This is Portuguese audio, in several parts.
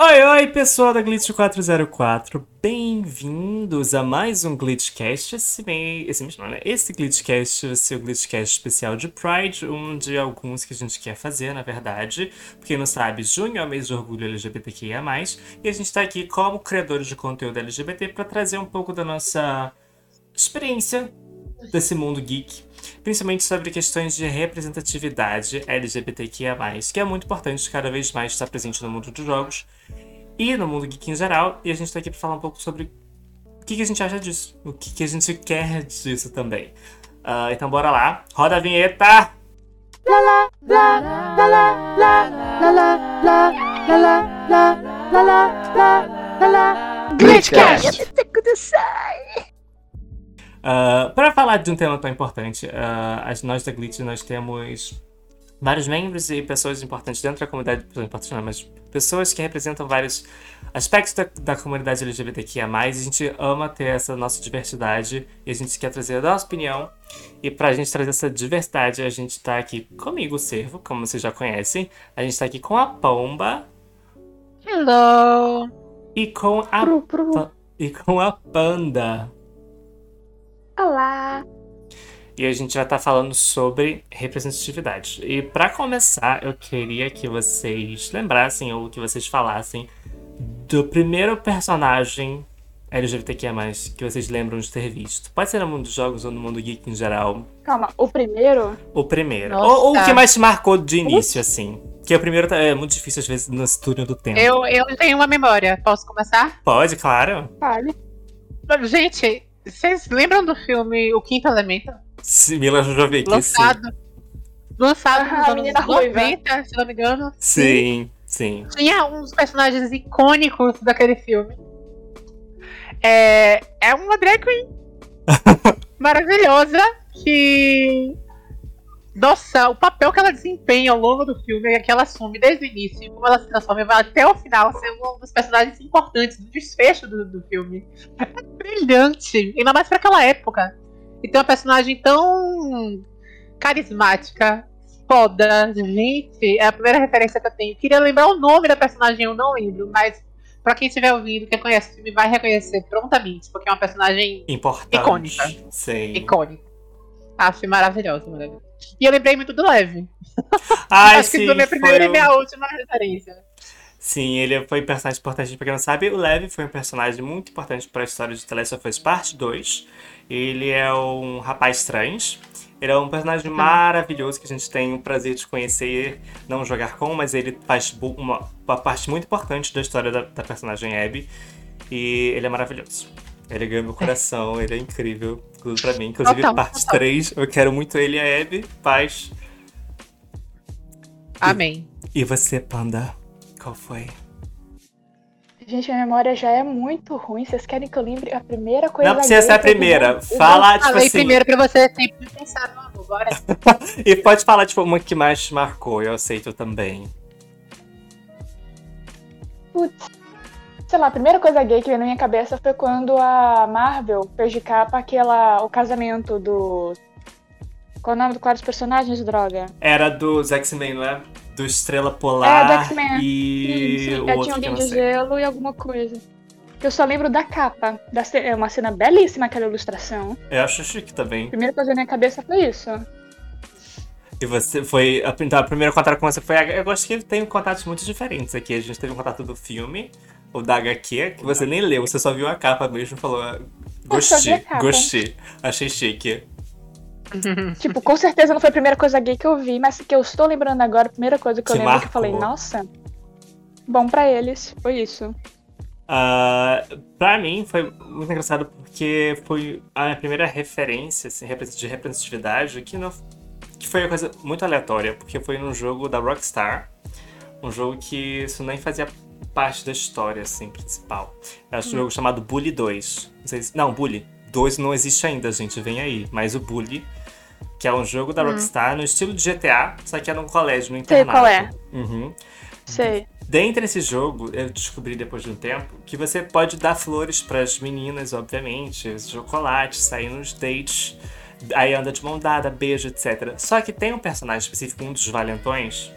Oi, oi, pessoal da Glitch 404. Bem-vindos a mais um Glitchcast. Esse, esse mesmo, né? Esse Glitchcast vai ser o Glitchcast especial de Pride, um de alguns que a gente quer fazer, na verdade. Pra quem não sabe, junho é o mês de orgulho LGBTQIA+, e a gente tá aqui como criadores de conteúdo LGBT para trazer um pouco da nossa experiência desse mundo geek principalmente sobre questões de representatividade LGBTQIA+, que é muito importante cada vez mais estar presente no mundo dos jogos e no mundo geek em geral, e a gente está aqui para falar um pouco sobre o que, que, a gente acha disso, o que, que a gente quer disso também. Uh, então bora lá, roda a vinheta! Glitchcast! Uh, para falar de um tema tão importante, uh, nós da Glitch nós temos vários membros e pessoas importantes dentro da comunidade, importantes não, mas pessoas que representam vários aspectos da, da comunidade LGBTQIA+, a gente ama ter essa nossa diversidade e a gente quer trazer a nossa opinião. E pra gente trazer essa diversidade, a gente tá aqui comigo, o Servo, como vocês já conhecem. A gente tá aqui com a Pomba. Hello! E com a, e com a Panda. Olá! E a gente vai estar tá falando sobre representatividade. E para começar, eu queria que vocês lembrassem ou que vocês falassem do primeiro personagem LGBTQIA+, que vocês lembram de ter visto. Pode ser no mundo dos jogos ou no mundo geek em geral. Calma, o primeiro? O primeiro. Ou, ou, o que mais te marcou de início, assim. Que o primeiro é muito difícil, às vezes, no túnel do tempo. Eu, eu tenho uma memória. Posso começar? Pode, claro. Fale. Gente, vocês lembram do filme O Quinto Elemento? Sim, Mila Jovovich, lançado, sim. Lançado nos ah, anos 90, se não me engano. Sim, sim. Tinha uns personagens icônicos daquele filme. É, é uma drag queen maravilhosa que nossa, o papel que ela desempenha ao longo do filme é que ela assume desde o início, como ela se transforma vai até o final ser um dos personagens importantes do desfecho do, do filme. É brilhante, ainda mais para aquela época. E tem uma personagem tão carismática, foda. Gente, é a primeira referência que eu tenho. Queria lembrar o nome da personagem, eu não lembro, mas para quem estiver ouvindo, quem conhece o filme, vai reconhecer prontamente, porque é uma personagem importante. Icônica. Sim. Icônica. Acho maravilhosa, maravilhosa. E eu lembrei muito do Leve. Ai, Acho sim, que foi minha primeira e minha última referência. Sim, ele foi um personagem importante, pra quem não sabe. O Leve foi um personagem muito importante para a história de The Last of Us Part 2. Ele é um rapaz trans. Ele é um personagem maravilhoso que a gente tem o prazer de conhecer, não jogar com, mas ele faz uma, uma parte muito importante da história da, da personagem Abby. E ele é maravilhoso. Ele ganhou meu coração, ele é incrível pra mim. Inclusive, total, parte total. 3, eu quero muito ele e a Abby. Paz. Amém. E, e você, Panda? Qual foi? Gente, minha memória já é muito ruim. Vocês querem que eu lembre a primeira coisa? Não precisa ser a primeira. Fala, eu tipo falei assim... primeiro pra você sempre pensar no amor. Bora. e pode falar, tipo, uma que mais te marcou. Eu aceito também. Putz sei lá, a primeira coisa gay que veio na minha cabeça foi quando a Marvel fez de capa aquela, o casamento do. Qual é o nome do quadro dos personagens, droga? Era dos X-Men, não é? Do Estrela Polar. É, do X-Men. E. Sim, sim. O tinha alguém de gelo e alguma coisa. Eu só lembro da capa. Da, é uma cena belíssima aquela ilustração. Eu acho chique também. A primeira coisa na minha cabeça foi isso. E você foi. Então, a primeira contato com você foi. Eu gosto que tem contatos muito diferentes aqui. A gente teve um contato do filme, o da HQ, que você nem leu, você só viu a capa mesmo e falou. Gostei, gostei. Achei chique. tipo, com certeza não foi a primeira coisa gay que eu vi, mas que eu estou lembrando agora, a primeira coisa que eu lembro marcou. que eu falei, nossa, bom para eles, foi isso. Uh, pra mim foi muito engraçado porque foi a minha primeira referência assim, de representatividade que, não, que foi uma coisa muito aleatória, porque foi num jogo da Rockstar, um jogo que isso nem fazia parte da história, assim, principal. É um hum. jogo chamado Bully 2. Não, sei se... não, Bully 2 não existe ainda, gente, vem aí. Mas o Bully, que é um jogo da hum. Rockstar no estilo de GTA, só que é num colégio, no internato. Sei qual é. Uhum. Sei. Dentro desse jogo, eu descobri depois de um tempo que você pode dar flores para as meninas, obviamente, chocolate, sair nos dates, aí anda de mão dada, beijo, etc. Só que tem um personagem específico, um dos valentões,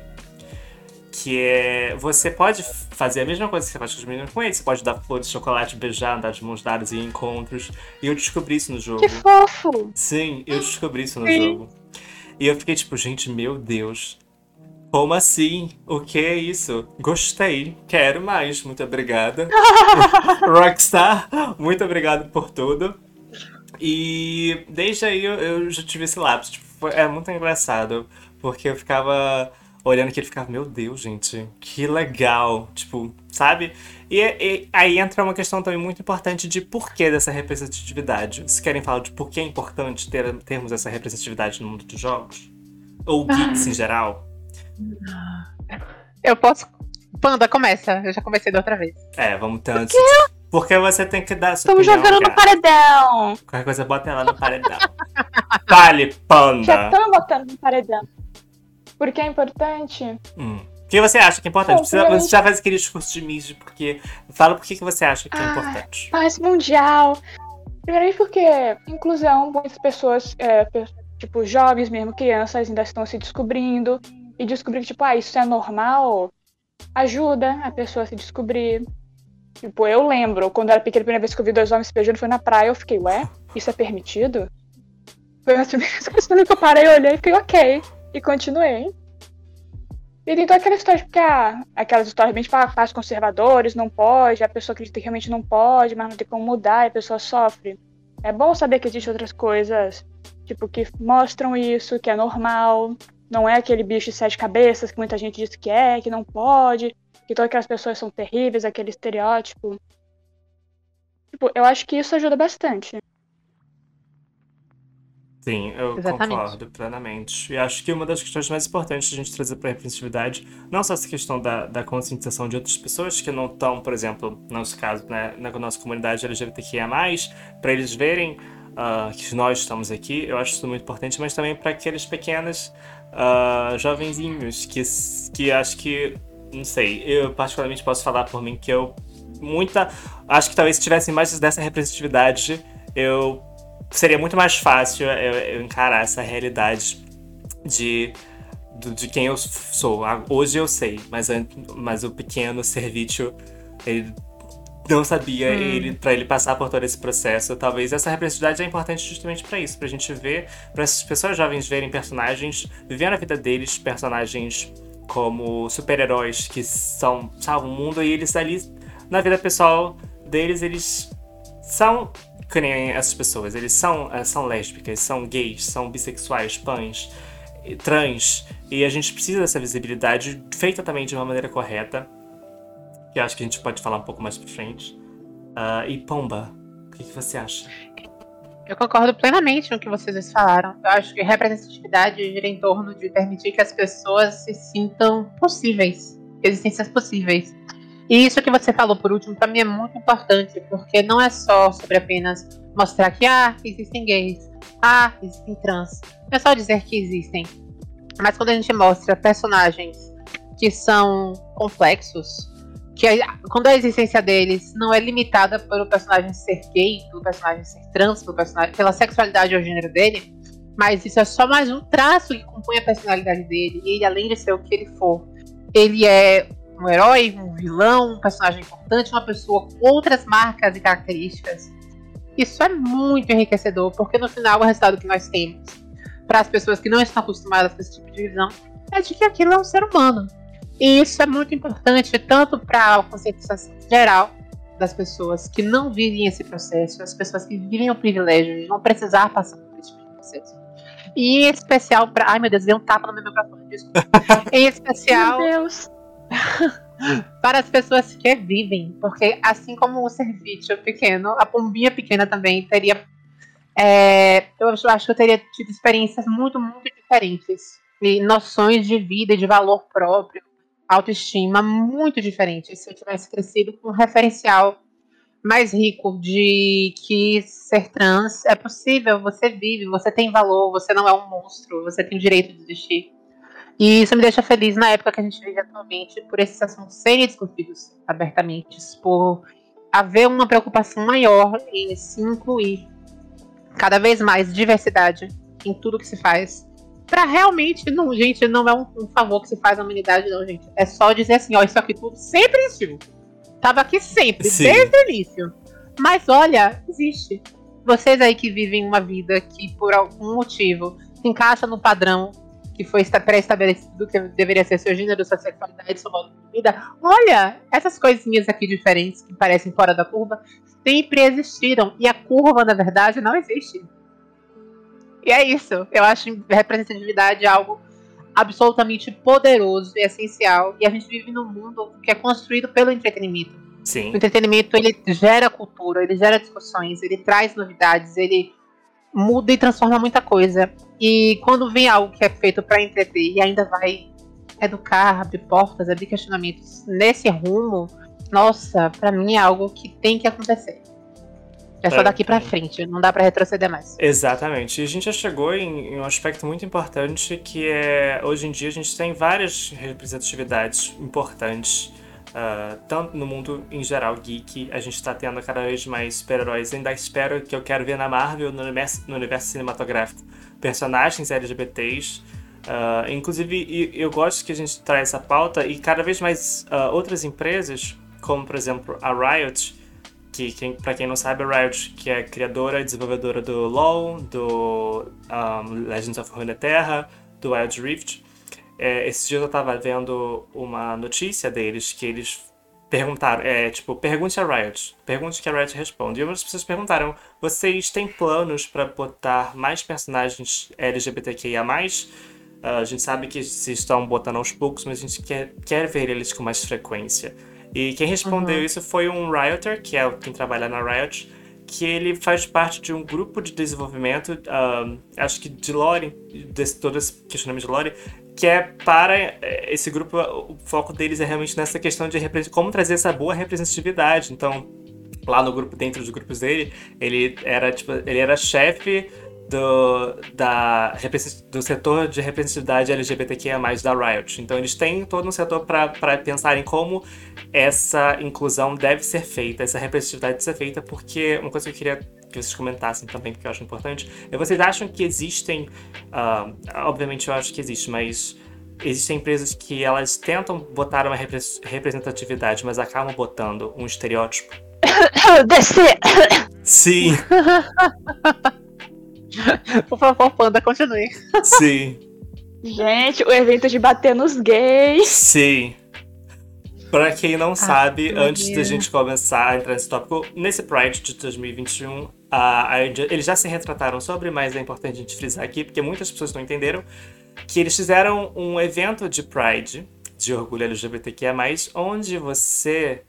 Que é. Você pode fazer a mesma coisa que você faz com os meninos com eles. Você pode dar flores, chocolate, beijar, andar de mãos dadas em encontros. E eu descobri isso no jogo. Que fofo! Sim, eu descobri isso no Sim. jogo. E eu fiquei tipo, gente, meu Deus. Como assim? O que é isso? Gostei. Quero mais. Muito obrigada. Rockstar, muito obrigado por tudo. E desde aí eu, eu já tive esse lapso. Tipo, foi- é muito engraçado. Porque eu ficava olhando que ele ficava, meu Deus, gente, que legal. Tipo, sabe? E, e aí entra uma questão também muito importante de porquê dessa representatividade. Vocês querem falar de por que é importante ter, termos essa representatividade no mundo dos jogos? Ou geeks em geral? Eu posso. Panda, começa. Eu já comecei da outra vez. É, vamos tanto. Porque você tem que dar Estamos jogando no cara. paredão! Qualquer coisa, bota ela no paredão. Vale, Já panda! estamos botando no paredão. Porque é importante. Hum. O que você acha que é importante? Bom, Precisa- primeiramente- Você já faz aquele discurso de mídia, porque. Fala por que que você acha que é Ah, importante. Paz mundial. Primeiramente porque inclusão, muitas pessoas, é, tipo, jovens mesmo, crianças, ainda estão se descobrindo. E descobrir que, tipo, ah, isso é normal, ajuda a pessoa a se descobrir. Tipo, eu lembro, quando eu era pequena, a primeira vez que eu vi dois homens se beijando foi na praia, eu fiquei, ué, isso é permitido? Foi uma das primeiras coisas que eu parei, olhei e fiquei, ok. E continuei. E tem toda aquela história, porque ah, aquelas histórias bem tipo, ah, conservadores, não pode, a pessoa acredita que realmente não pode, mas não tem como mudar e a pessoa sofre. É bom saber que existem outras coisas, tipo, que mostram isso, que é normal, não é aquele bicho de sete cabeças que muita gente diz que é, que não pode, que todas aquelas pessoas são terríveis, aquele estereótipo. Tipo, eu acho que isso ajuda bastante. Sim, eu Exatamente. concordo plenamente. E acho que uma das questões mais importantes de a gente trazer para a representatividade, não só essa questão da, da conscientização de outras pessoas que não estão, por exemplo, no nosso caso, né, na nossa comunidade LGBTQIA, para eles verem ah, que nós estamos aqui, eu acho isso muito importante, mas também para aqueles pequenos ah, jovenzinhos que, que acho que, não sei, eu particularmente posso falar por mim que eu muita. Acho que talvez se tivesse mais dessa representatividade, eu seria muito mais fácil eu, eu encarar essa realidade de, de quem eu sou. Ah, Hoje eu sei, mas, mas o pequeno Servitio, ele não sabia, ele, para ele passar por todo esse processo. Talvez essa representatividade é importante justamente para isso, pra gente ver, para essas pessoas jovens verem personagens, vivendo a vida deles, personagens como super-heróis que são salvam o mundo e eles ali na vida pessoal deles eles são que nem essas pessoas. Eles são, eh, são lésbicas, são gays, são bissexuais, pães, trans. E a gente precisa dessa visibilidade feita também de uma maneira correta. Que acho que a gente pode falar um pouco mais pra frente. Ah, e Pomba, o que, que você acha? Eu concordo plenamente com o que vocês dois falaram. Eu acho que representatividade gira em torno de permitir que as pessoas se sintam possíveis, existências possíveis. E isso que você falou por último, pra mim é muito importante, porque não é só sobre apenas mostrar que ah, existem gays, ah, existem trans. Não é só dizer que existem. Mas quando a gente mostra personagens que são complexos, que a- quando a existência deles não é limitada pelo personagem ser gay, pelo personagem ser trans, pelo personagem, pela sexualidade ou gênero dele, mas isso é só mais um traço que compõe a personalidade dele. E ele, além de ser o que ele for, ele é um herói, um vilão, um personagem importante, uma pessoa com outras marcas e características. Isso é muito enriquecedor, porque no final o resultado que nós temos para as pessoas que não estão acostumadas com esse tipo de visão é de que aquilo é um ser humano. E isso é muito importante tanto para a conscientização geral das pessoas que não vivem esse processo, as pessoas que vivem o privilégio de não precisar passar por esse tipo de processo. E em especial para. Ai meu Deus, dei um tapa no meu microfone, desculpa. em especial Meu Deus. para as pessoas que vivem, porque assim como o serviço pequeno, a pombinha pequena também teria. é, eu acho que eu teria tido experiências muito, muito diferentes. E noções de vida e de valor próprio, autoestima muito diferentes. Se eu tivesse crescido com um referencial mais rico de que ser trans é possível, você vive, você tem valor, você não é um monstro, você tem direito de existir. E isso me deixa feliz na época que a gente vive atualmente, por esses assuntos serem discutidos abertamente, por haver uma preocupação maior em se incluir cada vez mais diversidade em tudo que se faz. pra realmente, não, gente, não é um, um favor que se faz à humanidade, não, gente. É só dizer assim, ó, isso aqui tudo sempre existiu. Tava aqui sempre, Sim. desde o início. Mas olha, existe. Vocês aí que vivem uma vida que por algum motivo se encaixa no padrão que foi esta- pré-estabelecido que deveria ser seu gênero, sua sexualidade, sua modo de vida. Olha, essas coisinhas aqui diferentes que parecem fora da curva sempre existiram. E a curva, na verdade, não existe. E é isso. Eu acho representatividade algo absolutamente poderoso e essencial. E a gente vive num mundo que é construído pelo entretenimento. Sim. O entretenimento ele gera cultura, ele gera discussões, ele traz novidades, ele muda e transforma muita coisa. E quando vem algo que é feito para entreter e ainda vai educar, abrir portas, abrir questionamentos nesse rumo, nossa, pra mim é algo que tem que acontecer. É só É, daqui pra é. frente, não dá pra retroceder mais. Exatamente. E a gente já chegou em, em um aspecto muito importante que é hoje em dia a gente tem várias representatividades importantes. Ah, tanto no mundo em geral geek, a gente tá tendo cada vez mais super-heróis. Ainda espero que eu quero ver na Marvel, no universo, no universo cinematográfico, personagens LGBTs. Ah, inclusive, eu gosto que a gente traz essa pauta e cada vez mais ah, outras empresas, como por exemplo a Riot, que quem, para quem não sabe, a Riot, que é criadora e desenvolvedora do LoL, do um, Legends of Runeterra, do Wild Rift. É, esses dias eu tava vendo uma notícia deles que eles perguntaram, é tipo, pergunte a Riot, pergunte que a Riot responde. E algumas pessoas perguntaram: vocês têm planos para botar mais personagens LGBTQIA? Ah, a gente sabe que se estão botando aos poucos, mas a gente quer, quer ver eles com mais frequência. E quem respondeu isso foi um Rioter, que é quem trabalha na Riot, que ele faz parte de um grupo de desenvolvimento, ah, acho que de lore, desse, todo esse questionamento de lore, que é para eh, esse grupo, o foco deles é realmente nessa questão de como trazer essa boa representatividade. Então, lá no grupo, dentro dos grupos dele, ele era tipo, ele era chefe do, da, do setor de representatividade LGBTQIA+, da Riot. Então eles têm todo um setor para pensar em como essa inclusão deve ser feita, essa representatividade deve ser feita, porque uma coisa que eu queria que vocês comentassem também, porque eu acho importante, é vocês acham que existem, ah, obviamente eu acho que existe, mas existem empresas que elas tentam botar uma repre- representatividade, mas acabam botando um estereótipo? Descer! Sim, Por favor, Panda, continue. sim. Gente, o evento de bater nos gays. Sim. Pra quem não sabe, meu antes da gente começar a entrar nesse tópico, nesse Pride de 2021, a, a- eles já se retrataram sobre, mas é importante a gente frisar aqui, porque muitas pessoas não entenderam, que eles fizeram um evento de Pride, de orgulho LGBTQIA+, onde você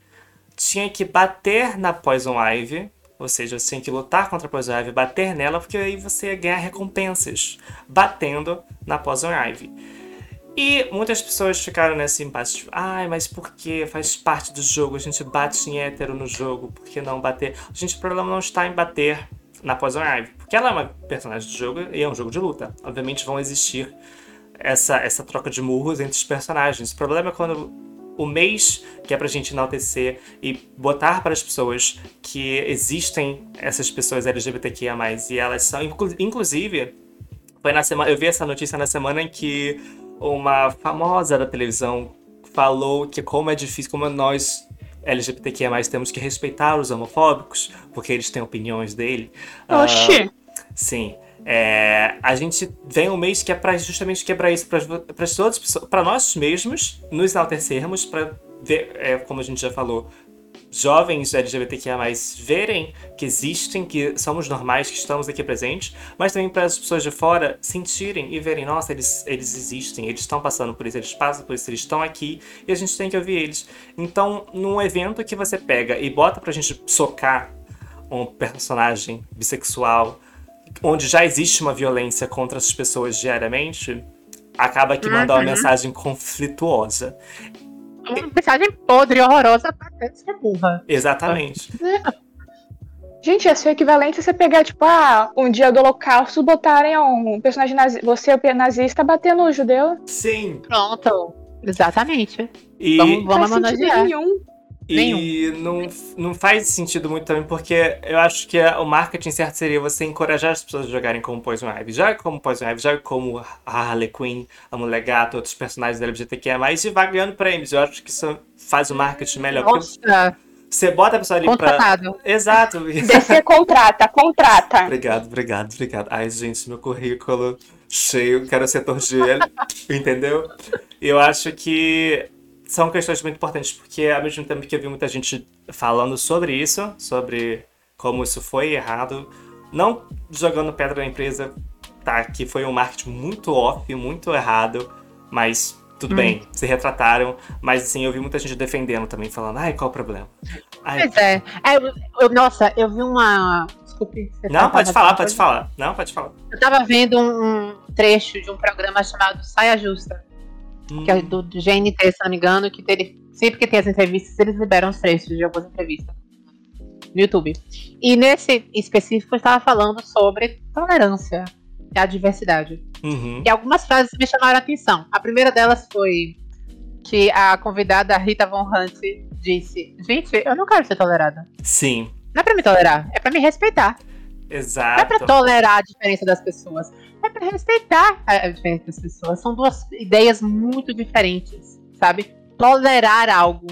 tinha que bater na Poison Ivy, ou seja, você tinha que lutar contra a Poison Ivy, bater nela, porque aí você ia ganhar recompensas, batendo na Poison Ivy. E muitas pessoas ficaram nesse empate, tipo, ai, mas por que? Faz parte do jogo, a gente bate em hétero no jogo, por que não bater? Gente, o problema não está em bater na Poison Ivy, porque ela é uma personagem do jogo e é um jogo de luta. Obviamente vão existir essa, essa troca de murros entre os personagens. O problema é quando o mês que é pra gente enaltecer e botar para as pessoas que existem essas pessoas LGBTQIA+, e elas são, inclu- inclusive, foi na semana, eu vi essa notícia na semana em que uma famosa da televisão falou que como é difícil, como nós LGBTQIA+, temos que respeitar os homofóbicos, porque eles têm opiniões dele. Ah, Oxi. Sim. É, a gente vem um mês que é pra justamente quebrar isso para pessoas, para nós mesmos nos enaltecermos, para ver, é, como a gente já falou, jovens LGBTQIA+, verem que existem, que somos normais, que estamos aqui presentes, mas também para as pessoas de fora sentirem e verem, nossa, eles, eles existem, eles estão passando por isso, eles passam por isso, eles estão aqui e a gente tem que ouvir eles. Então, num evento que você pega e bota pra gente socar um personagem bissexual, onde já existe uma violência contra essas pessoas diariamente, acaba que manda uma Uhum. mensagem conflituosa. Uma mensagem podre, horrorosa, pra até ser burra. Exatamente. Gente, ia ser o equivalente a você pegar, tipo, ah, um dia do holocausto botarem um personagem nazista, você, o nazista, batendo no judeu. Sim. Pronto. Exatamente. E Vamos- sentido homenagear. nenhum. E não, não faz sentido muito também, porque eu acho que o marketing certo seria você encorajar as pessoas a jogarem como Poison Ivy. Joga como Poison Ivy, joga como a Harley Quinn, a Mulher Gata, outros personagens da LGBTQIA+, e vai ganhando prêmios. Eu acho que isso faz o marketing melhor. Nossa, Você bota a pessoa ali pra... contratado. Exato. DC contrata, contrata. Obrigado, obrigado, obrigado. Ai, gente, meu currículo cheio, quero setor de entendeu? Eu acho que são questões muito importantes, porque ao mesmo tempo que eu vi muita gente falando sobre isso, sobre como isso foi errado, não jogando pedra na empresa, tá, que foi um marketing muito off, muito errado, mas tudo Hum. bem, se retrataram, mas assim, eu vi muita gente defendendo também, falando, ai, qual o problema? Ai, Pois é. É, eu- eu- nossa, eu vi uma. Desculpe. não, pode falar, pode falar. Não, pode falar. Eu tava vendo um, um trecho de um programa chamado Saia Justa, que é do, do GNT, se não me engano, que ele, sempre que tem as entrevistas, eles liberam os trechos de algumas entrevistas no YouTube. E nesse específico eu estava falando sobre tolerância e a diversidade. Uhum. E algumas frases me chamaram a atenção. A primeira delas foi que a convidada Rita Von Hunt disse: Gente, eu não quero ser tolerada. Sim, Não é pra me tolerar, é pra me respeitar. Não é pra exato. tolerar a diferença das pessoas. É pra respeitar a diferença das pessoas. São duas ideias muito diferentes, sabe? Tolerar algo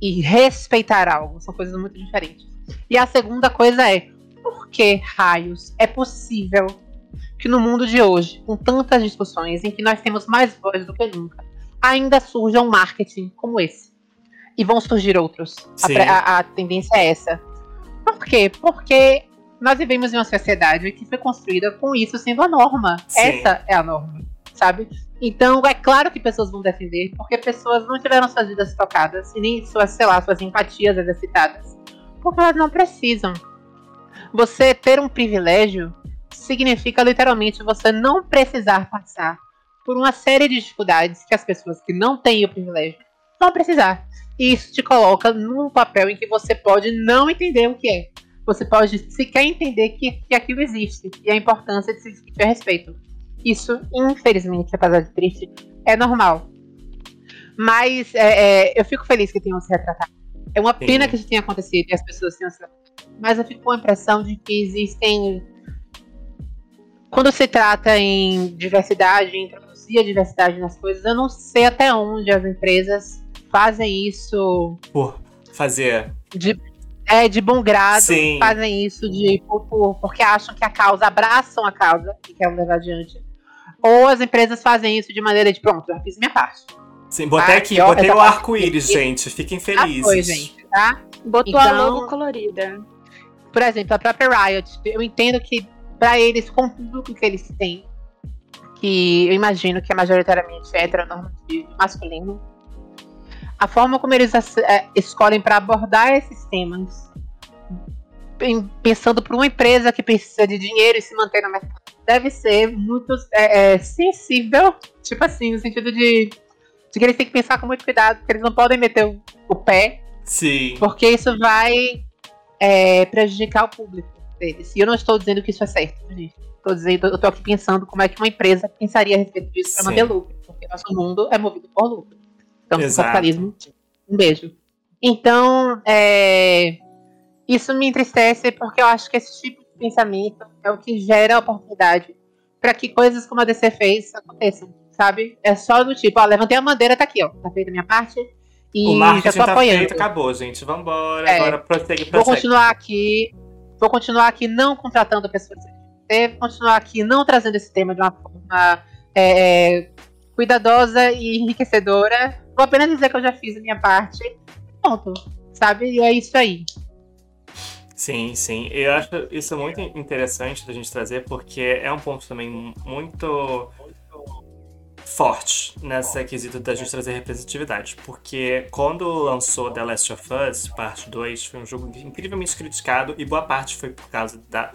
e respeitar algo são coisas muito diferentes. E a segunda coisa é: por que raios é possível que no mundo de hoje, com tantas discussões em que nós temos mais voz do que nunca, ainda surja um marketing como esse? E vão surgir outros. A, a- a tendência é essa. Por quê? Porque nós vivemos em uma sociedade que foi construída com isso sendo a norma. Sim. Essa é a norma, sabe? Então, é claro que pessoas vão defender, porque pessoas não tiveram suas vidas tocadas e nem suas, sei lá, suas empatias exercitadas. Porque elas não precisam. Você ter um privilégio significa literalmente você não precisar passar por uma série de dificuldades que as pessoas que não têm o privilégio vão precisar. E isso te coloca num papel em que você pode não entender o que é. Você pode sequer entender que, que aquilo existe e a importância de se discutir a respeito. Isso, infelizmente, apesar de triste, é normal. Mas é, é, eu fico feliz que tenham se retratado. É uma pena Sim. que isso tenha acontecido e as pessoas tenham se retratado. Mas eu fico com a impressão de que existem. Quando se trata em diversidade, em introduzir a diversidade nas coisas, eu não sei até onde as empresas fazem isso Por fazer. de, é, de bom grado, Sim. fazem isso de por- por- porque acham que a causa, abraçam a causa e querem levar adiante. Ou as empresas fazem isso de maneira de pronto, já fiz minha parte. Sim, botei aqui, ó, botei o parte arco-íris, gente. Fiquem felizes. foi, gente, tá? Botou a Então- logo colorida. Por exemplo, a própria Riot, eu entendo que pra eles, com tudo que eles têm, que eu imagino que é majoritariamente heteronormativo masculino, a forma como eles é, escolhem para abordar esses temas, pen- pensando por uma empresa que precisa de dinheiro e se manter no mercado, deve ser muito é, é, sensível, tipo assim, no sentido de, de que eles têm que pensar com muito cuidado, porque eles não podem meter o, o pé Sim. porque isso vai é, prejudicar o público deles. E eu não estou dizendo que isso é certo, gente. Estou dizendo, eu estou aqui pensando como é que uma empresa pensaria a respeito disso para manter lucro. Porque nosso mundo é movido por lucro. Então, Exato. capitalismo, um beijo. Então, é, isso me entristece porque eu acho que esse tipo de pensamento é o que gera oportunidade para que coisas como a DC fez aconteçam, sabe? É só do tipo, ó, levantei a bandeira, tá aqui, ó. Tá feita a minha parte. E o já marketing tô tá apoiando. feito, acabou, gente. Vambora. É. Agora prossegue, Vou continuar aqui. Vou continuar aqui não contratando pessoas LGBT, vou continuar aqui não trazendo esse tema de uma forma é, é, cuidadosa e enriquecedora. Vou apenas dizer que eu já fiz a minha parte. Ponto. Sabe? E é isso aí. Sim, sim. Eu acho isso muito interessante da gente trazer, porque é um ponto também muito forte nessa quesito da gente trazer representatividade. Porque quando lançou The Last of Us, parte 2, foi um jogo incrivelmente criticado e boa parte foi por causa da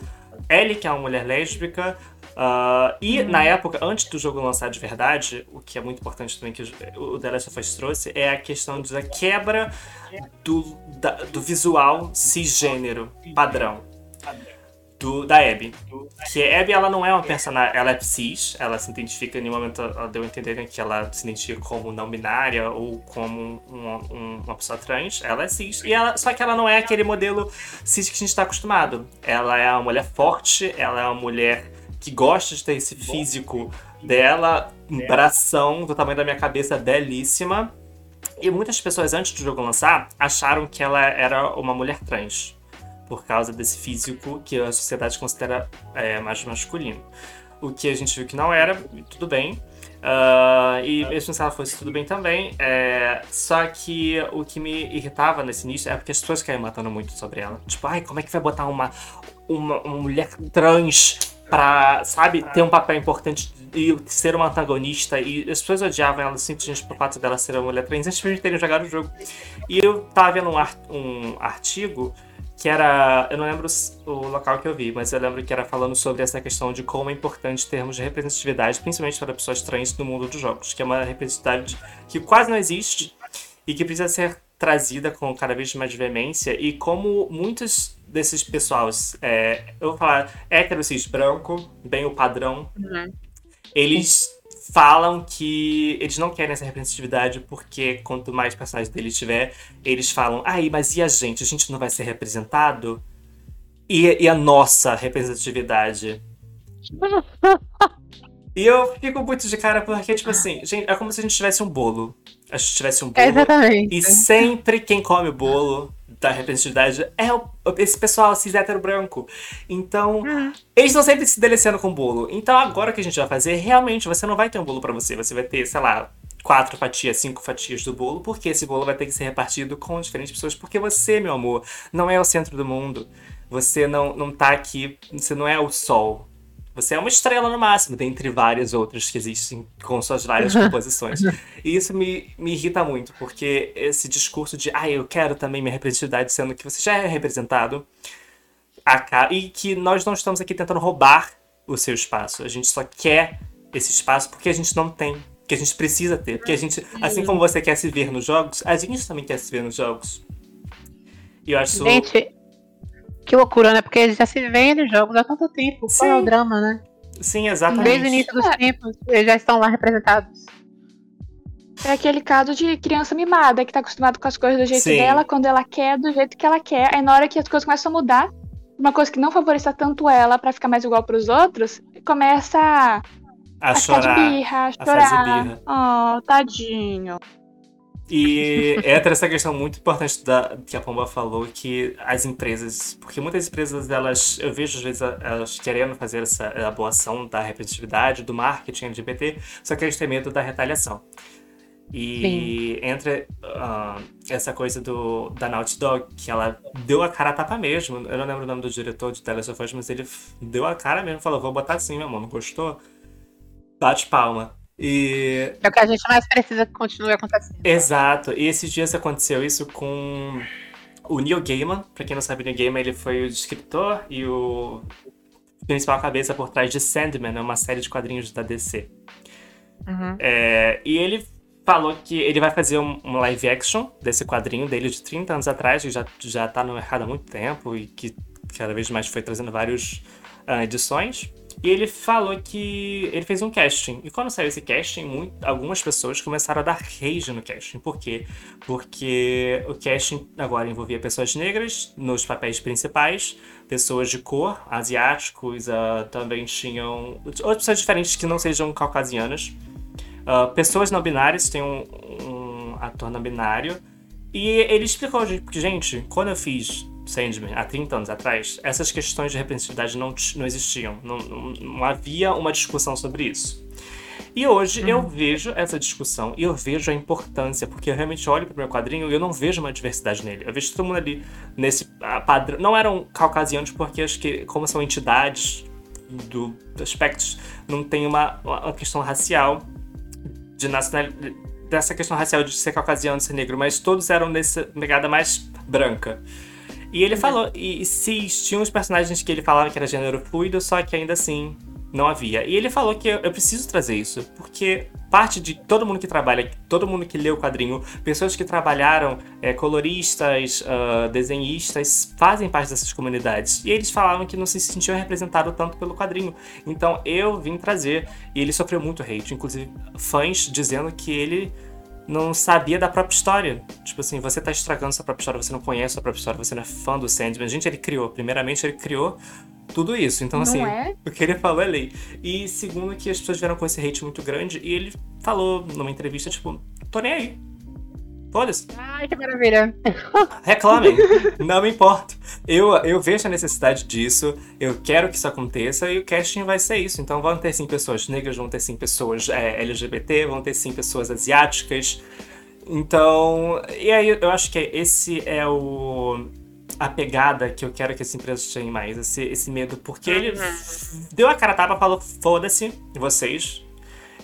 Ellie, que é uma mulher lésbica. Ah, e na época, antes do jogo lançar de verdade, o que é muito importante também que o The Last of Us trouxe é a questão da quebra do, da- do visual cisgênero padrão. do, da Abby. Que a Abby, ela não é uma personagem, ela é cis, ela se identifica, em nenhum momento ela deu a entender que ela se identifica como não binária ou como uma, uma pessoa trans, ela é cis. E ela, só que ela não é aquele modelo cis que a gente está acostumado. Ela é uma mulher forte, ela é uma mulher que gosta de ter esse físico dela, um bração do tamanho da minha cabeça, belíssima. E muitas pessoas, antes do jogo lançar, acharam que ela era uma mulher trans por causa desse físico que a sociedade considera é, mais masculino. O que a gente viu que não era, tudo bem. Uh, e mesmo se ela fosse tudo bem também. É, só que o que me irritava nesse início é porque as pessoas caíam matando muito sobre ela. Tipo, ai, como é que vai botar uma, uma, uma mulher trans pra, sabe, ter um papel importante e ser uma antagonista. E as pessoas odiavam ela simplesmente por fato dela ser uma mulher trans antes de terem jogado o jogo. E eu tava vendo um, art um artigo que era. Eu não lembro o local que eu vi, mas eu lembro que era falando sobre essa questão de como é importante termos de representatividade, principalmente para pessoas trans no mundo dos jogos, que é uma representatividade que quase não existe e que precisa ser trazida com cada vez mais veemência, e como muitos desses pessoais, é, eu vou falar hétero, cis, branco, bem o padrão, uhum. eles falam que eles não querem essa representatividade porque quanto mais personagens deles tiver, eles falam, aí, mas e a gente? A gente não vai ser representado? E, e a nossa representatividade? e eu fico muito de cara porque, tipo assim, gente, é como se a gente tivesse um bolo. A gente tivesse um bolo. exatamente. E sempre quem come o bolo da representatividade é o, esse pessoal cis hétero branco. Então, uhum. eles estão sempre se deliciando com bolo. Então, agora o que a gente vai fazer, realmente, você não vai ter um bolo para você. Você vai ter, sei lá, quatro fatias, cinco fatias do bolo, porque esse bolo vai ter que ser repartido com diferentes pessoas. Porque você, meu amor, não é o centro do mundo. Você não, não tá aqui, você não é o sol. Você é uma estrela no máximo, dentre várias outras que existem com suas várias composições. E isso me, me irrita muito, porque esse discurso de, ah, eu quero também minha representatividade, sendo que você já é representado, e que nós não estamos aqui tentando roubar o seu espaço. A gente só quer esse espaço porque a gente não tem, que a gente precisa ter. Porque a gente, assim como você quer se ver nos jogos, a gente também quer se ver nos jogos. E eu acho Gente, que loucura, né? Porque eles já se veem nos jogos há tanto tempo. Sim. Qual é o drama, né? Sim, exatamente. Desde o início dos é. tempos, eles já estão lá representados. É aquele caso de criança mimada, que tá acostumado com as coisas do jeito Sim. dela, quando ela quer, do jeito que ela quer. Aí na hora que as coisas começam a mudar, uma coisa que não favoreça tanto ela para ficar mais igual para os outros, começa a, a, a chorar, de birra, a chorar. A fazer birra. Oh, tadinho. E entra essa questão muito importante da, que a Pomba falou, que as empresas, porque muitas empresas, elas, eu vejo às vezes elas querendo fazer essa elaboração da representatividade, do marketing LGBT, só que eles têm medo da retaliação. E Sim. entra uh, essa coisa do, da Naughty Dog, que ela deu a cara a tapa mesmo. Eu não lembro o nome do diretor de Tales of Us, mas ele deu a cara mesmo, falou, vou botar assim, meu amor, não gostou? Bate palma. E... É o que a gente mais precisa que continue acontecendo. Exato. E esses dias aconteceu isso com o Neil Gaiman. Pra quem não sabe, o Neil Gaiman ele foi o escritor e o principal cabeça por trás de Sandman, é uma série de quadrinhos da DC. Uhum. É, e ele falou que ele vai fazer um, um, live action desse quadrinho dele de 30 anos atrás, que já, já tá no mercado há muito tempo e que cada vez mais foi trazendo várias uh, edições. E ele falou que ele fez um casting. E quando saiu esse casting, muito, algumas pessoas começaram a dar rage no casting. Por quê? Porque o casting agora envolvia pessoas negras nos papéis principais, pessoas de cor, asiáticos, uh, também tinham outras pessoas diferentes que não sejam caucasianas. Uh, pessoas não binárias, tem um, um ator não binário. E ele explicou, gente, quando eu fiz Sandman há 30 anos atrás, essas questões de representatividade não, não existiam. Não, não, não havia uma discussão sobre isso. E hoje uhum. eu vejo essa discussão e eu vejo a importância, porque eu realmente olho para o meu quadrinho e eu não vejo uma diversidade nele. Eu vejo todo mundo ali nesse padrão. Não eram caucasianos, porque acho que, como são entidades do, aspectos, não tem uma, uma questão racial, de nacionalidade, dessa questão racial de ser caucasiano, ser negro, mas todos eram nessa pegada mais branca. E ele falou, e cis, tinha uns personagens que ele falava que era gênero fluido, só que ainda assim Não havia. E ele falou que eu, eu preciso trazer isso, porque parte de todo mundo que trabalha, todo mundo que lê o quadrinho, pessoas que trabalharam, é, coloristas, uh, desenhistas, fazem parte dessas comunidades. E eles falavam que não se sentiam representados tanto pelo quadrinho. Então eu vim trazer. E ele sofreu muito hate, inclusive fãs dizendo que ele não sabia da própria história. Tipo assim, você tá estragando sua própria história, você não conhece a própria história, você não é fã do Sandman. Gente, ele criou. Primeiramente, ele criou tudo isso. Então, Não assim, é? o que ele falou é lei. E segundo, que as pessoas vieram com esse hate muito grande, e ele falou numa entrevista, tipo, tô nem aí. Foda-se. Ai, que maravilha. Reclamem. não me importa. Eu, eu vejo a necessidade disso, eu quero que isso aconteça e o casting vai ser isso. Então vão ter sim pessoas negras, vão ter sim pessoas é, LGBT, vão ter sim pessoas asiáticas. Então, e aí eu acho que esse é o a pegada que eu quero que as empresas tenham mais, esse, esse medo, porque ele deu a cara a tapa e falou: foda-se, vocês.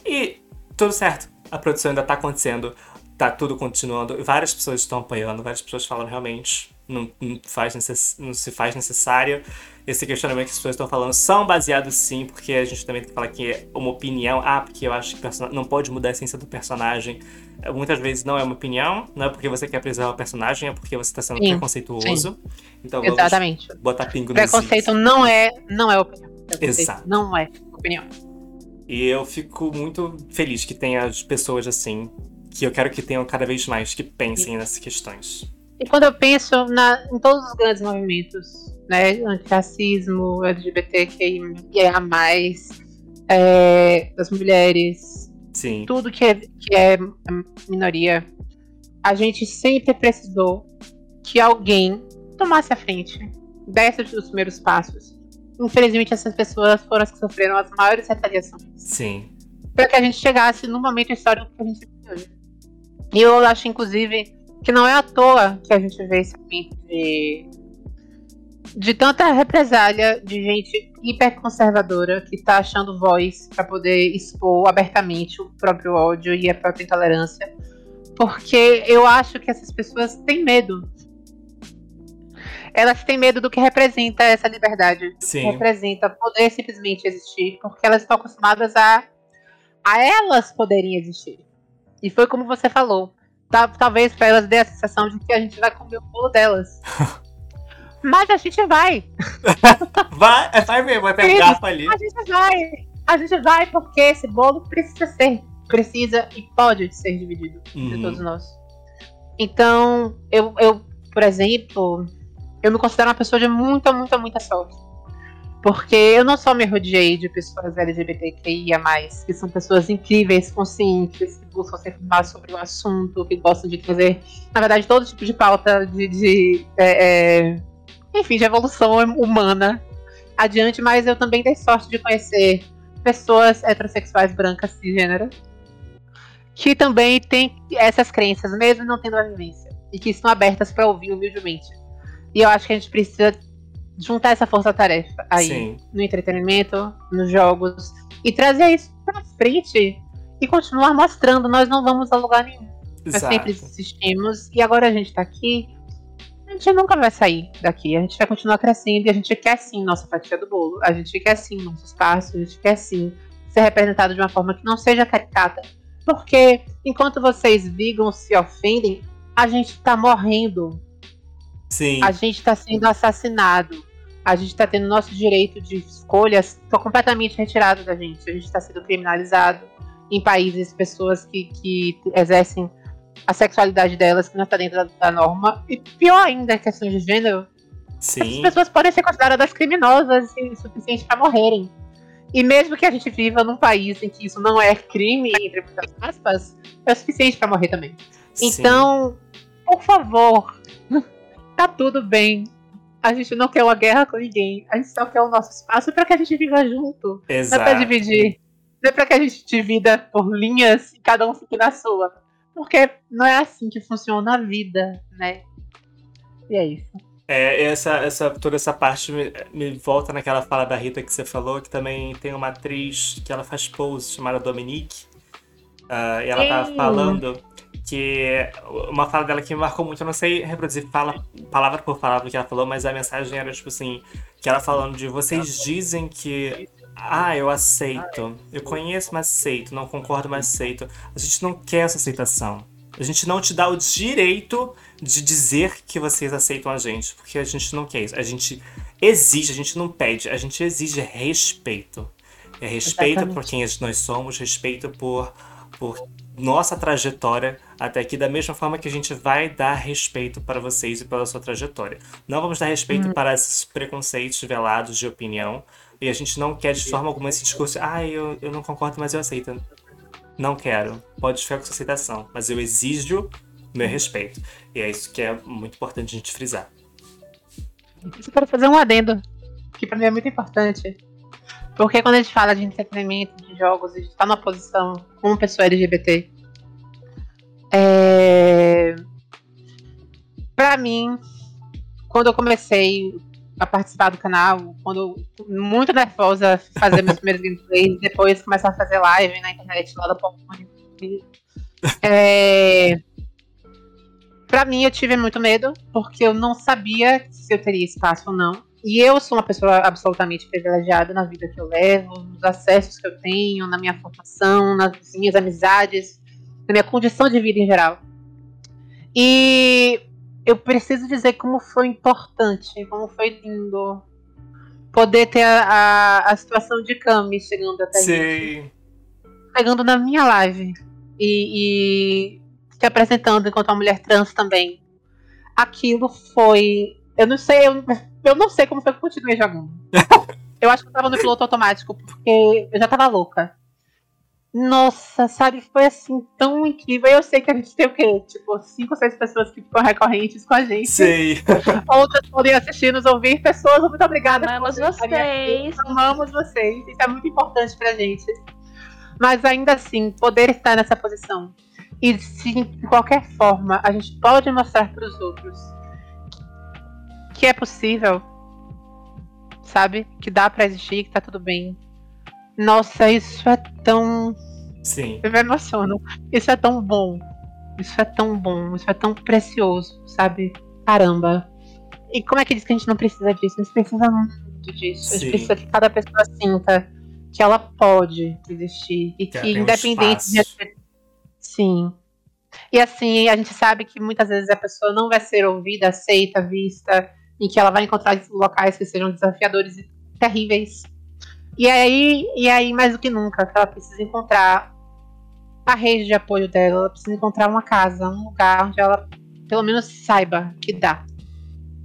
E tudo certo, a produção ainda tá acontecendo, tá tudo continuando, várias pessoas estão apoiando, várias pessoas falam realmente não, não, faz necess, não se faz necessário. Esse questionamento que as pessoas estão falando são baseados sim, porque a gente também tem que falar que é uma opinião. Ah, porque eu acho que não pode mudar a essência do personagem. Muitas vezes não é uma opinião, não é porque você quer preservar o personagem, é porque você está sendo Sim, preconceituoso. Então vamos Exatamente. botar pingo Preconceito is. não é, não é opinião. Exato. Não é opinião. E eu fico muito feliz que tenha as pessoas assim, que eu quero que tenham cada vez mais que pensem nessas questões. E quando eu penso na, em todos os grandes movimentos, né, antirracismo, LGBTQIA+, é, das mulheres, Sim. tudo que é, que é minoria, a gente sempre precisou que alguém tomasse a frente, desse os primeiros passos. Infelizmente, essas pessoas foram as que sofreram as maiores retaliações Sim. para que a gente chegasse no momento histórico que a gente vive hoje. E eu acho, inclusive, que não é à toa que a gente vê esse momento de, de tanta represália de gente hiperconservadora que tá achando voz para poder expor abertamente o próprio ódio e a própria intolerância. Porque eu acho que essas pessoas têm medo. Elas têm medo do que representa essa liberdade Sim. representa poder simplesmente existir, porque elas estão acostumadas a, a elas poderem existir. E foi como você falou. Ta- Talvez para elas dê a sensação de que a gente vai comer o bolo delas. Mas a gente vai. Vai, é, vai mesmo, vai pegar garfo ali. A gente vai. A gente vai porque esse bolo precisa ser. Precisa e pode ser dividido entre Uhum. todos nós. Então, eu, eu, por exemplo, eu me considero uma pessoa de muita, muita, muita sorte. Porque eu não só me rodeei de pessoas LGBTQIA, que são pessoas incríveis, conscientes, que buscam se informar sobre o assunto, que gostam de trazer, na verdade, todo tipo de pauta de. de é, é, enfim, de evolução humana adiante, mas eu também dei sorte de conhecer pessoas heterossexuais brancas cisgênero que também têm essas crenças, mesmo não tendo a vivência, e que estão abertas para ouvir humildemente. E eu acho que a gente precisa juntar essa força-tarefa aí Sim. no entretenimento, nos jogos, e trazer isso pra frente e continuar mostrando. Nós não vamos a lugar nenhum. Nós Exato. sempre existimos e agora a gente tá aqui. A gente nunca vai sair daqui. A gente vai continuar crescendo e a gente quer sim nossa fatia do bolo. A gente quer sim nosso espaço. A gente quer sim ser representado de uma forma que não seja caricata. Porque enquanto vocês vigam se ofendem, a gente tá morrendo. Sim. A gente tá sendo assassinado. A gente tá tendo nosso direito de escolhas completamente retirado da gente. A gente tá sendo criminalizado em países, pessoas que, que exercem a sexualidade delas que não está dentro da, da norma. E pior ainda, questão de gênero. Essas Sim. pessoas podem ser consideradas criminosas o suficiente para morrerem. E mesmo que a gente viva num país em que isso não é crime, entre muitas aspas, é o suficiente para morrer também. Sim. Então, por favor, tá tudo bem. A gente não quer uma guerra com ninguém. A gente só quer o nosso espaço para que a gente viva junto. Não é Exato. pra dividir. Não é pra que a gente divida por linhas e cada um fique na sua. Porque não é assim que funciona a vida, né? E é isso. É, essa, essa, toda essa parte me, me volta naquela fala da Rita que você falou, que também tem uma atriz que ela faz pose chamada Dominique. ah, e ela tava Sim. falando que uma fala dela que me marcou muito, eu não sei reproduzir fala, palavra por palavra que ela falou, mas a mensagem era tipo assim, que ela falando de vocês dizem que ah, eu aceito. Eu conheço, mas aceito. Não concordo, mas aceito. A gente não quer essa aceitação. A gente não te dá o direito de dizer que vocês aceitam a gente, porque a gente não quer isso. A gente exige, a gente não pede, a gente exige respeito. É respeito Exatamente. por quem nós somos, respeito por, por nossa trajetória até aqui, da mesma forma que a gente vai dar respeito para vocês e pela sua trajetória. Não vamos dar respeito para esses preconceitos velados de opinião, e a gente não quer de forma alguma esse discurso, ah, eu, eu não concordo, mas eu aceito. Não quero. Pode ficar com sua aceitação, mas eu exijo meu respeito. E é isso que é muito importante a gente frisar. Eu quero fazer um adendo, que pra mim é muito importante. Porque quando a gente fala de entretenimento, de jogos, a gente tá numa posição como pessoa LGBT. É... Pra mim, quando eu comecei a participar do canal, quando eu, muito nervosa, fazer meus primeiros gameplays, depois começar a fazer live na internet lá da Pokémon. É... Pra mim, eu tive muito medo, porque eu não sabia se eu teria espaço ou não. E eu sou uma pessoa absolutamente privilegiada na vida que eu levo, nos acessos que eu tenho, na minha formação, nas minhas amizades, na minha condição de vida em geral. E eu preciso dizer como foi importante, como foi lindo poder ter a, a, a situação de Cami chegando até mim Sim. pegando na minha live e, e se apresentando enquanto uma mulher trans também. Aquilo foi. Eu não sei, eu, eu não sei como foi que eu continuei jogando. eu acho que eu tava no piloto automático, porque eu já tava louca. Nossa, sabe, foi assim, tão incrível. Eu sei que a gente tem o quê? Tipo, cinco ou seis pessoas que ficam recorrentes com a gente. Sim. Outras podem assistir, nos ouvir. Pessoas, muito obrigada. Amamos vocês. Amamos vocês. Isso é muito importante pra gente. Mas ainda assim, poder estar nessa posição. E se de qualquer forma a gente pode mostrar pros outros que é possível, sabe? Que dá pra existir, que tá tudo bem. Nossa, isso é tão. Sim. Eu me emociono. Isso é tão bom. Isso é tão bom. Isso é tão precioso, sabe? Caramba. E como é que diz que a gente não precisa disso? A gente precisa muito disso. A Sim. gente precisa que cada pessoa sinta que ela pode existir. E Que que, tem um independente de. Sim. E assim, a gente sabe que muitas vezes a pessoa não vai ser ouvida, aceita, vista, e que ela vai encontrar locais que sejam desafiadores e terríveis. E aí, e aí mais do que nunca, que ela precisa encontrar a rede de apoio dela, ela precisa encontrar uma casa, um lugar onde ela pelo menos saiba que dá.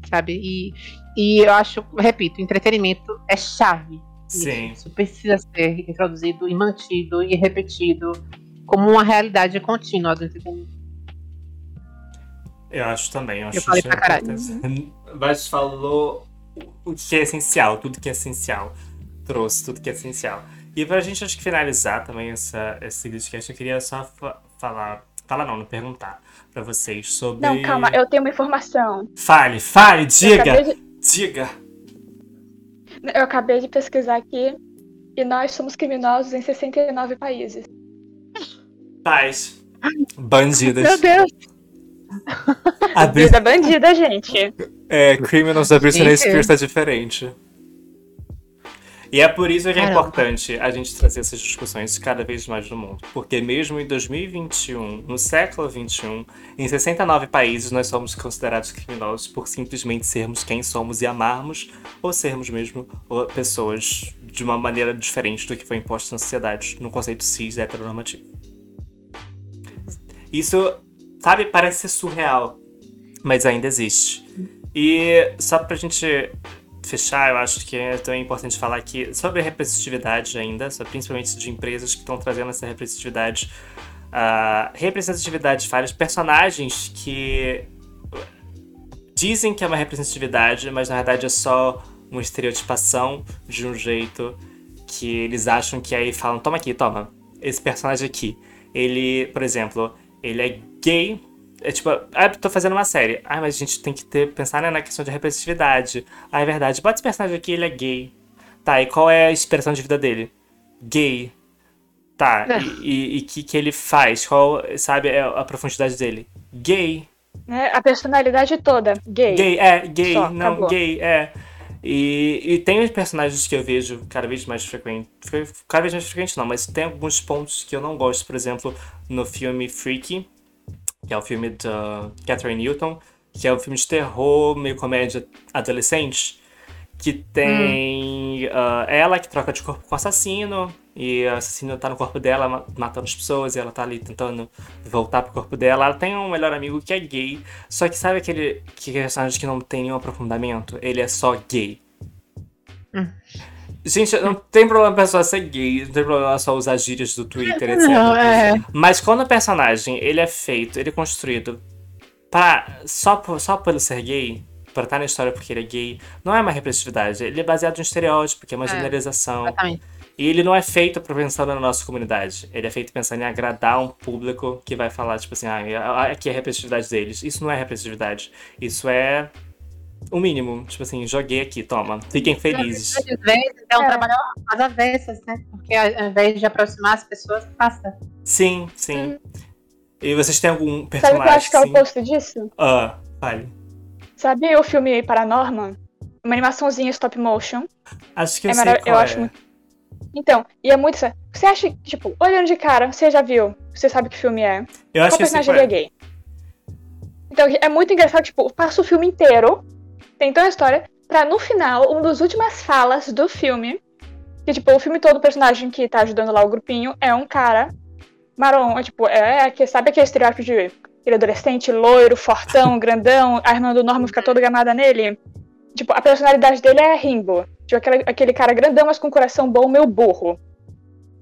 Sabe? E, e eu acho, repito, entretenimento é chave. Sim. Isso precisa ser introduzido e mantido e repetido como uma realidade contínua do entretenimento. Eu acho também. Eu, acho falei pra caralho. Mas falou o que é essencial, tudo que é essencial. Trouxe tudo que é essencial. E pra gente, acho que finalizar também essa, esse podcast, eu queria só fa- falar. Falar não, não perguntar pra vocês sobre. Não, calma, eu tenho uma informação. Fale, fale, diga! de, Diga! eu acabei de pesquisar aqui e nós somos criminosos em 69 países. Paz. Bandidas. Meu Deus! Abri... Vida bandida, gente. É, Criminals da Britney. Spears tá diferente. E é por isso que é Caramba. importante a gente trazer essas discussões cada vez mais no mundo. Porque mesmo em 2021, no século 21, em 69 países nós somos considerados criminosos por simplesmente sermos quem somos e amarmos, ou sermos mesmo pessoas de uma maneira diferente do que foi imposto na sociedade, no conceito cis heteronormativo. Isso, sabe, parece ser surreal, mas ainda existe. E só pra gente fechar, eu acho que é também importante falar aqui sobre representatividade ainda, principalmente de empresas que estão trazendo essa representatividade. a representatividade de vários personagens que dizem que é uma representatividade, mas na verdade é só uma estereotipação de um jeito que eles acham que aí falam, toma aqui, toma, esse personagem aqui, ele, por exemplo, ele é gay, é tipo, ah, tô fazendo uma série, ah, mas a gente tem que ter, pensar né, na questão de representatividade, ah, é verdade, bota esse personagem aqui, ele é gay, tá, e qual é a expressão de vida dele? Gay, tá, É. e o que que ele faz, qual, sabe, é a profundidade dele? Gay, Né? A personalidade toda, gay. Gay, é, gay, Só, não, acabou. gay, é. E, e tem os personagens que eu vejo cada vez mais frequente. Cada vez mais frequente não, mas tem alguns pontos que eu não gosto. Por exemplo, no filme Freaky, que é o filme da Catherine Newton, que é um filme de terror, meio comédia adolescente, que tem hum. uh, ela que troca de corpo com o assassino, e o assassino tá no corpo dela, matando as pessoas, e ela tá ali tentando voltar pro corpo dela. Ela tem um melhor amigo que é gay, só que sabe aquele que personagem que não tem nenhum aprofundamento? Ele é só gay. Hum. Gente, não tem problema a pessoa ser gay, não tem problema só usar gírias do Twitter, etc. Não, é. Mas quando o personagem ele é feito, ele é construído pra, só, por, só por ele ser gay, pra estar na história porque ele é gay, não é uma representatividade. Ele é baseado em estereótipo, que é uma é, generalização. Exatamente. E ele não é feito para pensar na nossa comunidade. Ele é feito pensando em agradar um público que vai falar, tipo assim, ah, aqui é a representatividade deles. Isso não é representatividade. Isso é o mínimo. Tipo assim, joguei aqui, toma. Fiquem felizes. Às vezes é um é. trabalho às avessas, né? Porque ao invés de aproximar as pessoas, passa. Sim, sim. Hum. E vocês têm algum personagem? Sabe o que eu acho que é o oposto disso? Ah, fale. Sabe o filme Paranorman? Uma animaçãozinha stop motion. Acho que eu é sei Eu é. acho muito então, e é muito. Você acha que, tipo, olhando de cara, você já viu, você sabe que filme é. Eu acho Qual que personagem é gay? Então, é muito engraçado, tipo, passa o filme inteiro, tem toda a história, pra no final, uma das últimas falas do filme, que, tipo, o filme todo, o personagem que tá ajudando lá o grupinho é um cara marrom, é, tipo, é, é que sabe aquele estereótipo de aquele adolescente loiro, fortão, grandão, a irmã do Norman fica toda gamada nele? Tipo, a personalidade dele é Rimbo. Tipo, aquele, aquele cara grandão, mas com coração bom, meu burro.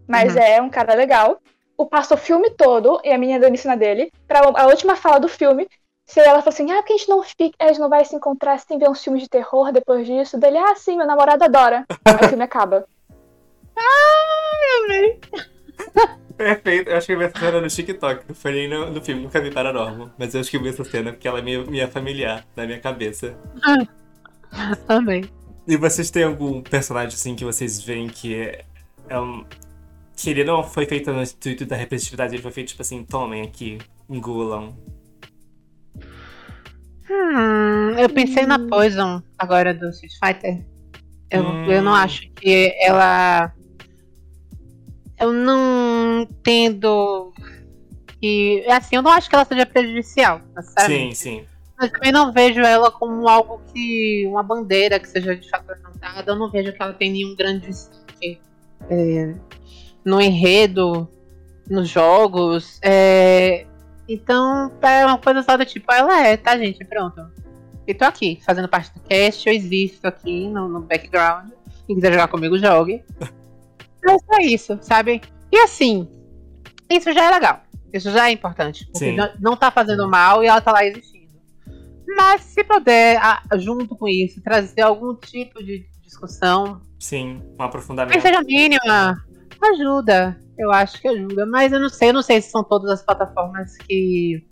Mas uhum. é um cara legal. O passa o filme todo, e a menina dando em cima dele, pra a última fala do filme, se ela fala assim, ah, porque a gente não fica, a gente não vai se encontrar sem ver uns filmes de terror depois disso. Dele, ah, sim, meu namorado adora. Aí o filme acaba. Ai, amei. Perfeito. Eu acho que eu vi essa cena no TikTok. Não foi nem no, no filme, nunca vi Paranormal. Mas eu acho que eu vi essa cena porque ela é minha, minha familiar, na minha cabeça. Ah, amei. E vocês têm algum personagem assim que vocês veem que é, é um. Que ele não foi feito no intuito da repetitividade, ele foi feito tipo assim, tomem aqui, engulam. Hum, eu pensei hum. na Poison agora do Street Fighter. Eu, hum. eu não acho que ela. Eu não entendo que. Assim, eu não acho que ela seja prejudicial. Sim, sim. Mas também não vejo ela como algo que. uma bandeira que seja de fato levantada. Eu não vejo que ela tem nenhum grande é, no enredo, nos jogos. É, então, é uma coisa só do tipo, ela é, tá, gente? Pronto. E tô aqui, fazendo parte do cast, eu existo aqui no, no background. Quem quiser jogar comigo, jogue. Mas é isso, sabe? E assim, isso já é legal. Isso já é importante. Porque não, não tá fazendo mal e ela tá lá existindo. Mas se puder, junto com isso, trazer algum tipo de discussão. Sim, um aprofundamento. Que seja mínima, ajuda. Eu acho que ajuda. Mas eu não sei, eu não sei se são todas as plataformas que.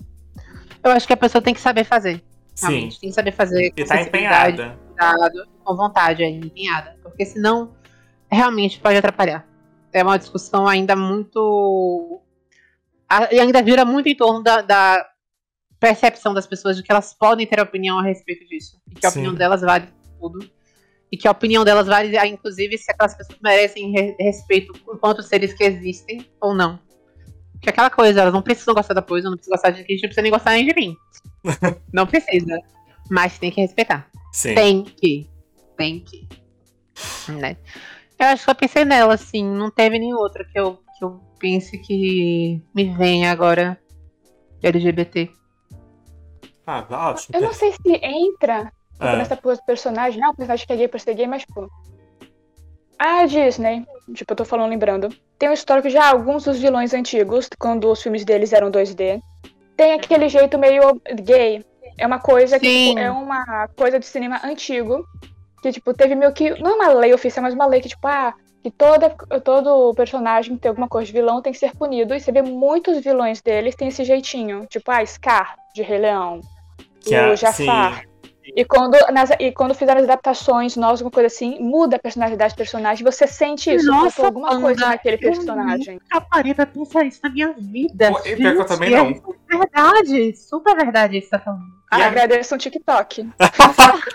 Eu acho que a pessoa tem que saber fazer. Realmente. Sim. Tem que saber fazer. E tá empenhada. Cuidado, com vontade aí, empenhada. Porque senão, realmente pode atrapalhar. É uma discussão ainda muito. E ainda vira muito em torno da, da percepção das pessoas de que elas podem ter opinião a respeito disso. E que a Sim. opinião delas vale tudo. E que a opinião delas vale, inclusive, se aquelas pessoas merecem re respeito enquanto seres que existem ou não. Porque aquela coisa, elas não precisam gostar da coisa, não precisam gostar de gente, não precisa nem gostar nem de mim. não precisa. Mas tem que respeitar. Sim. Tem que. Tem que. Né? Eu acho que eu pensei nela, assim. Não teve nenhum outro que eu, que eu pense que me venha agora LGBT. Ah, ótimo. Eu não sei se entra é. nessa coisa do personagem, não, o personagem que é gay por ser gay, mas, tipo. A Disney, tipo, eu tô falando lembrando, tem um histórico já alguns dos vilões antigos, quando os filmes deles eram 2D. Tem aquele jeito meio gay. É uma coisa que tipo, é uma coisa de cinema antigo. Que, tipo, teve meio que. Não é uma lei oficial, mas uma lei que, tipo, ah, que toda, todo personagem que tem alguma coisa de vilão tem que ser punido. E você vê muitos vilões deles tem esse jeitinho. Tipo, ah, Scar, de Rei Leão que o Jafar. Sim. E quando, nas, e quando fizeram as adaptações novas, alguma coisa assim, muda a personalidade do personagem. Você sente isso, Nossa, alguma Panda, coisa naquele personagem. Eu nunca parei pra pensar isso na minha vida. Pô, e que eu também não. É verdade, super verdade isso que tá falando. Ah, agradeço um TikTok.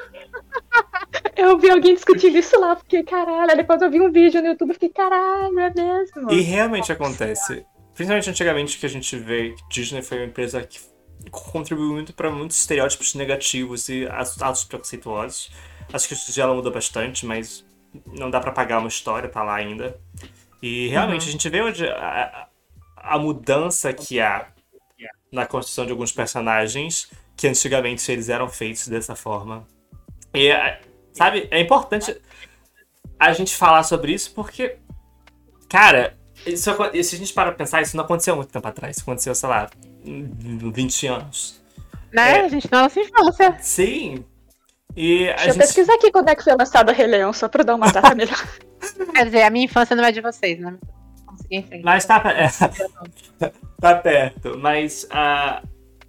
Eu vi alguém discutindo isso lá, porque caralho, depois eu vi um vídeo no YouTube e fiquei, caralho, é mesmo. E realmente acontece. Principalmente antigamente que a gente vê que Disney foi uma empresa que contribuiu muito para muitos estereótipos negativos e atos preconceituosos. Acho que isso já mudou bastante, mas não dá para pagar uma história, tá lá ainda. E realmente Uhum. a gente vê onde a, a mudança que há na construção de alguns personagens que antigamente eles eram feitos dessa forma. E, é, sabe, é importante a gente falar sobre isso porque, cara, isso, se a gente para pensar, isso não aconteceu muito tempo atrás. Isso aconteceu, sei lá, 20 anos. Né? É. A gente na nossa infância. Sim. E a Deixa eu gente. pesquisar aqui quando é que foi lançado o Rei Leão, só pra dar uma data melhor. Quer dizer, a minha infância não é de vocês, né? Mas tá, é, tá perto. Mas ah,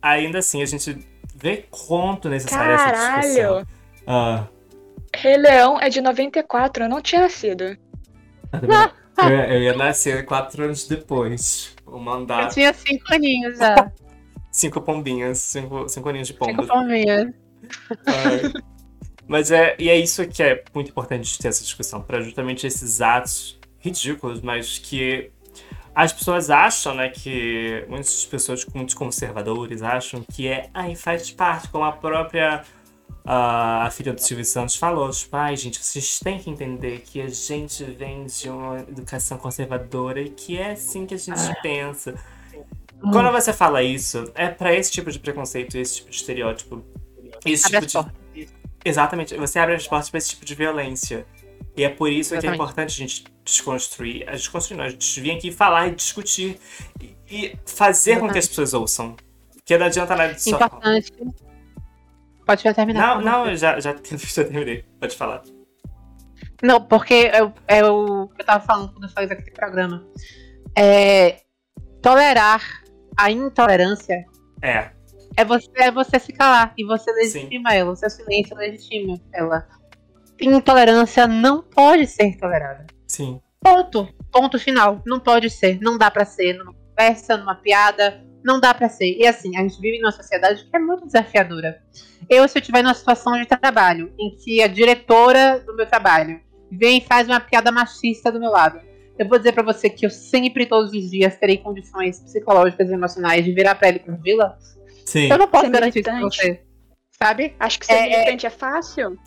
ainda assim, a gente vê quanto necessária essa discussão. Ah, Rei Leão é de 94, eu não tinha nascido. eu, eu ia nascer quatro anos depois. Eu tinha cinco aninhos já. cinco pombinhas, cinco, cinco aninhos de pomba. Cinco palminhas. Ai. Mas é, e é isso que é muito importante ter essa discussão, para justamente esses atos ridículos, mas que as pessoas acham, né, que muitas pessoas muito conservadores acham que é, ai, faz parte, como a própria ah, a filha do Silvio Santos falou, tipo, ai, gente, vocês têm que entender que a gente vem de uma educação conservadora e que é assim que a gente pensa. Quando você fala isso, é pra esse tipo de preconceito, esse tipo de estereótipo. Esse Abre tipo de... Exatamente, você abre as portas pra esse tipo de violência. E é por isso que é Exatamente. importante a gente desconstruir. A desconstruir, gente vir aqui falar e discutir. E, e fazer com que as pessoas ouçam. Porque não adianta nada de só. Importante. Pode já terminar. Não, não, já, já, já terminei. Pode falar. Não, porque eu, eu, eu tava falando quando eu falei daquele programa. É, tolerar a intolerância É, é você, é você se calar e você legitima ela. O seu silêncio legitima ela. Intolerância não pode ser tolerada. sim. Ponto. Ponto final. Não pode ser. Não dá pra ser. Numa conversa, numa piada. Não dá pra ser. E assim, a gente vive numa sociedade que é muito desafiadora. Eu, se eu estiver numa situação de trabalho em que a diretora do meu trabalho vem e faz uma piada machista do meu lado, eu vou dizer pra você que eu sempre, todos os dias, terei condições psicológicas e emocionais de virar pra ele com vila. Sim. Eu não posso Ser garantir isso pra você. Sabe? Acho que ser É, é- militante é fácil.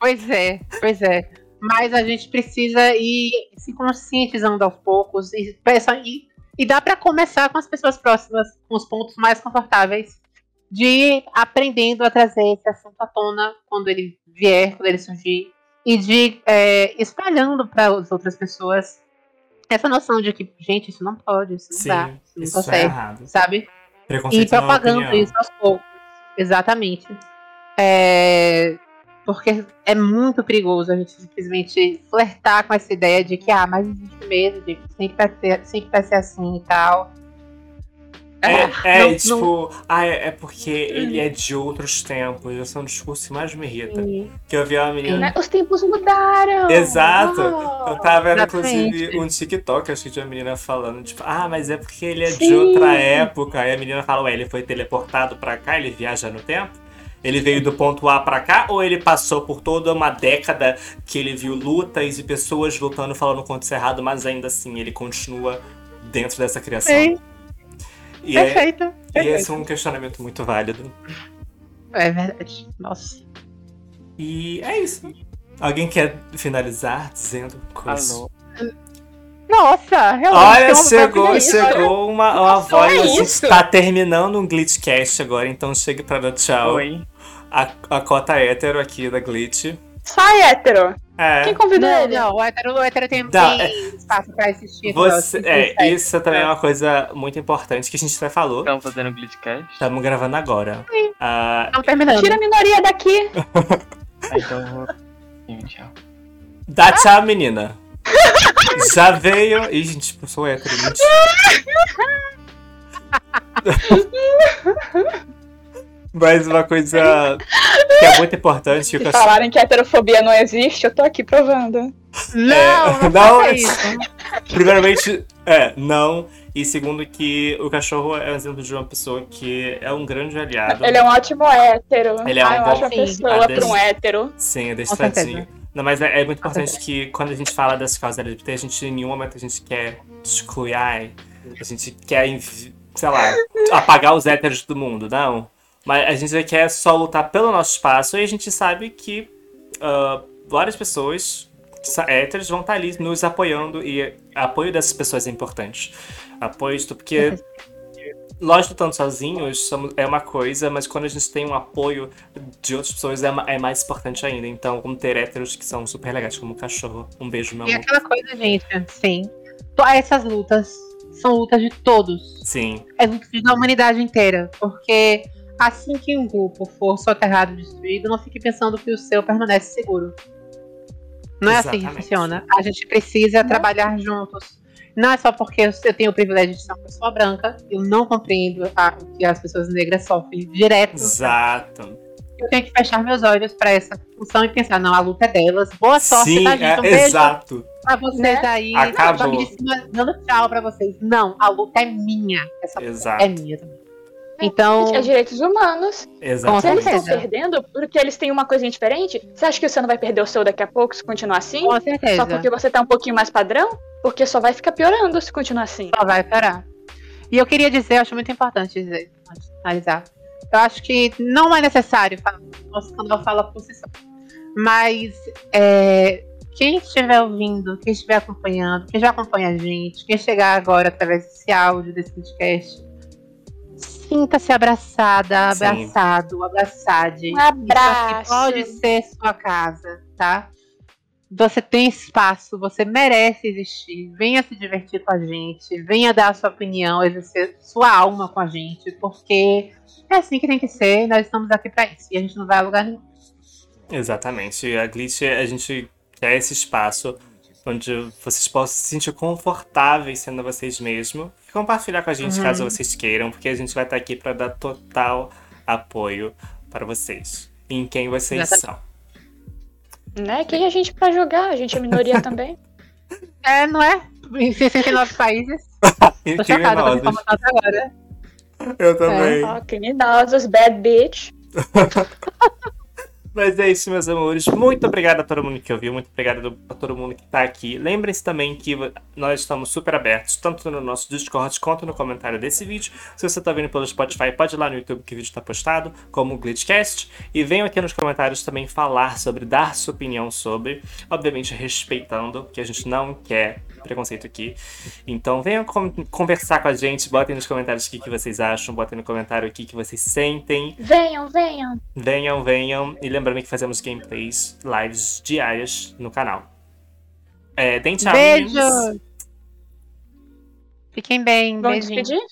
Pois é, pois é. Mas a gente precisa ir se conscientizando aos poucos e, e, e dá pra começar com as pessoas próximas, com os pontos mais confortáveis, de ir aprendendo a trazer esse assunto à tona quando ele vier, quando ele surgir, e de é, espalhando para as outras pessoas essa noção de que, gente, isso não pode, isso não Sim, dá, isso não isso tá é errado. sabe? E é propagando isso aos poucos. Exatamente. É, Porque é muito perigoso a gente simplesmente flertar com essa ideia de que, ah, mas existe mesmo, de que sempre vai ser, sempre vai ser assim e tal. É, é não- Hum. tipo, ah, é, é porque ele é de outros tempos. Esse é um discurso que mais me irrita. Que eu vi uma menina. Né? Os tempos mudaram. Exato. Oh. Eu tava vendo, inclusive, um TikTok, acho que de uma menina falando, tipo, ah, mas é porque ele é de Sim. outra época. Aí a menina fala, ué, ele foi teleportado pra cá, ele viaja no tempo? Ele veio do ponto A pra cá ou ele passou por toda uma década que ele viu lutas e pessoas lutando falando contra isso errado, mas ainda assim ele continua dentro dessa criação. Sim, E, é, perfeito. e esse é um questionamento muito válido. É verdade. Nossa. E é isso. Alguém quer finalizar dizendo coisas? Alô. Nossa, realmente. Olha, chegou, voz que- chegou uma, uma Nossa, voz. é a gente isso? tá terminando um Glitchcast agora, então chega pra dar tchau. Oi. A, a cota hétero aqui da Glitch. Sai, hétero. É. Quem convidou Não, ele? não, o hétero, o hétero tem, Dá, tem espaço pra assistir. Você, é, isso também é uma coisa muito importante que a gente até falou. Estamos fazendo Glitchcast? Estamos gravando agora. Ah, Estamos terminando. Tira a minoria daqui. Ah, então eu vou. Sim, tchau. dá tchau, menina. Já veio. Ih, gente, eu sou hétero, mentira. Mas uma coisa que é muito importante Se eu falarem que a heterofobia não existe, eu tô aqui provando. Não, não, não, faça é- isso. Primeiramente, é, não. E segundo, que o cachorro é um exemplo de uma pessoa que é um grande aliado. Ele é um ótimo hétero. Ele é um ah, uma bom- ótima pessoa Ah, pra um hétero. Sim, é deixadinho. Não, mas é, é muito importante que quando a gente fala das causas LGBT, a gente em nenhum momento a gente quer excluir, a gente quer, sei lá, apagar os héteros do mundo, não. Mas a gente quer só lutar pelo nosso espaço e a gente sabe que ah, várias pessoas héteros vão estar ali nos apoiando e apoio dessas pessoas é importante. Apoio, porque nós lutando sozinhos somos, é uma coisa, mas quando a gente tem um apoio de outras pessoas é, é mais importante ainda. Então, como ter héteros que são super legais, como o cachorro. Um beijo, meu E amor. aquela coisa, gente, sim. Essas lutas são lutas de todos. Sim, É luta da humanidade inteira. Porque assim que um grupo for soterrado, destruído, não fique pensando que o seu permanece seguro. Não é assim que Exatamente. funciona. A gente precisa trabalhar juntos. Não é só porque eu tenho o privilégio de ser uma pessoa branca, eu não compreendo a- o que as pessoas negras sofrem direto. exato. Eu tenho que fechar meus olhos pra essa função e pensar, não, a luta é delas. Boa sorte, Sim, tá, gente? é, Um beijo exato. pra vocês Né? aí. Acabou. Cima, dando tchau pra vocês. Não, a luta é minha. Essa luta Exato. é minha também. Então, É direitos humanos. Exato. Se eles estão perdendo, porque eles têm uma coisinha diferente, você acha que você não vai perder o seu daqui a pouco se continuar assim? com certeza. Só porque você tá um pouquinho mais padrão? Porque só vai ficar piorando se continuar assim. Só vai parar. E eu queria dizer, eu acho muito importante dizer, antes de finalizar. Eu acho que não é necessário falar, nosso canal fala por si só. Mas é, quem estiver ouvindo, quem estiver acompanhando, quem já acompanha a gente, quem chegar agora através desse áudio, desse podcast, sinta-se abraçada, Sim. abraçado, abraçade. Um Isso aqui abraço. pode ser sua casa, tá? Você tem espaço, você merece existir. Venha se divertir com a gente, venha dar a sua opinião, exercer sua alma com a gente, porque é assim que tem que ser. e Nós estamos aqui pra isso e a gente não vai a lugar nenhum. Exatamente. A Glitch, a gente quer esse espaço onde vocês possam se sentir confortáveis sendo vocês mesmos. E compartilhar com a gente Uhum. caso vocês queiram, porque a gente vai estar aqui para dar total apoio para vocês. Em quem vocês Exatamente. são. Né? Quem é a gente pra jogar? A gente é minoria também. É, não é? Em 69 países. E Tô chocada com essa agora. Eu também. Ó, criminosos, bad bitch. Mas é isso, meus amores. Muito obrigado a todo mundo que ouviu, muito obrigado do- a todo mundo que tá aqui. Lembrem-se também que nós estamos super abertos, tanto no nosso Discord quanto no comentário desse vídeo. Se você tá vendo pelo Spotify, pode ir lá no YouTube que o vídeo está postado, como o Glitchcast. E venham aqui nos comentários também falar sobre, dar sua opinião sobre, obviamente respeitando, que a gente não quer preconceito aqui. Então venham con- conversar com a gente, botem nos comentários o que, que vocês acham, botem no comentário o que, que vocês sentem. Venham, venham. Venham, venham. E lembrando que fazemos gameplays, lives diárias no canal. É, deem tchau, meninos. Beijo! Fiquem bem, Vamos beijinho. despedir?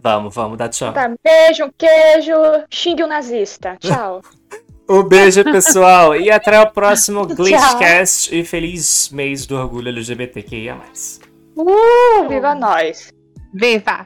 Vamos, vamos, dá tchau. Tá, beijo, um queijo, xingue o nazista. Tchau. Um beijo, pessoal. e até o próximo Glitchcast. E feliz mês do orgulho LGBTQIA+. Uh, viva nós. Viva!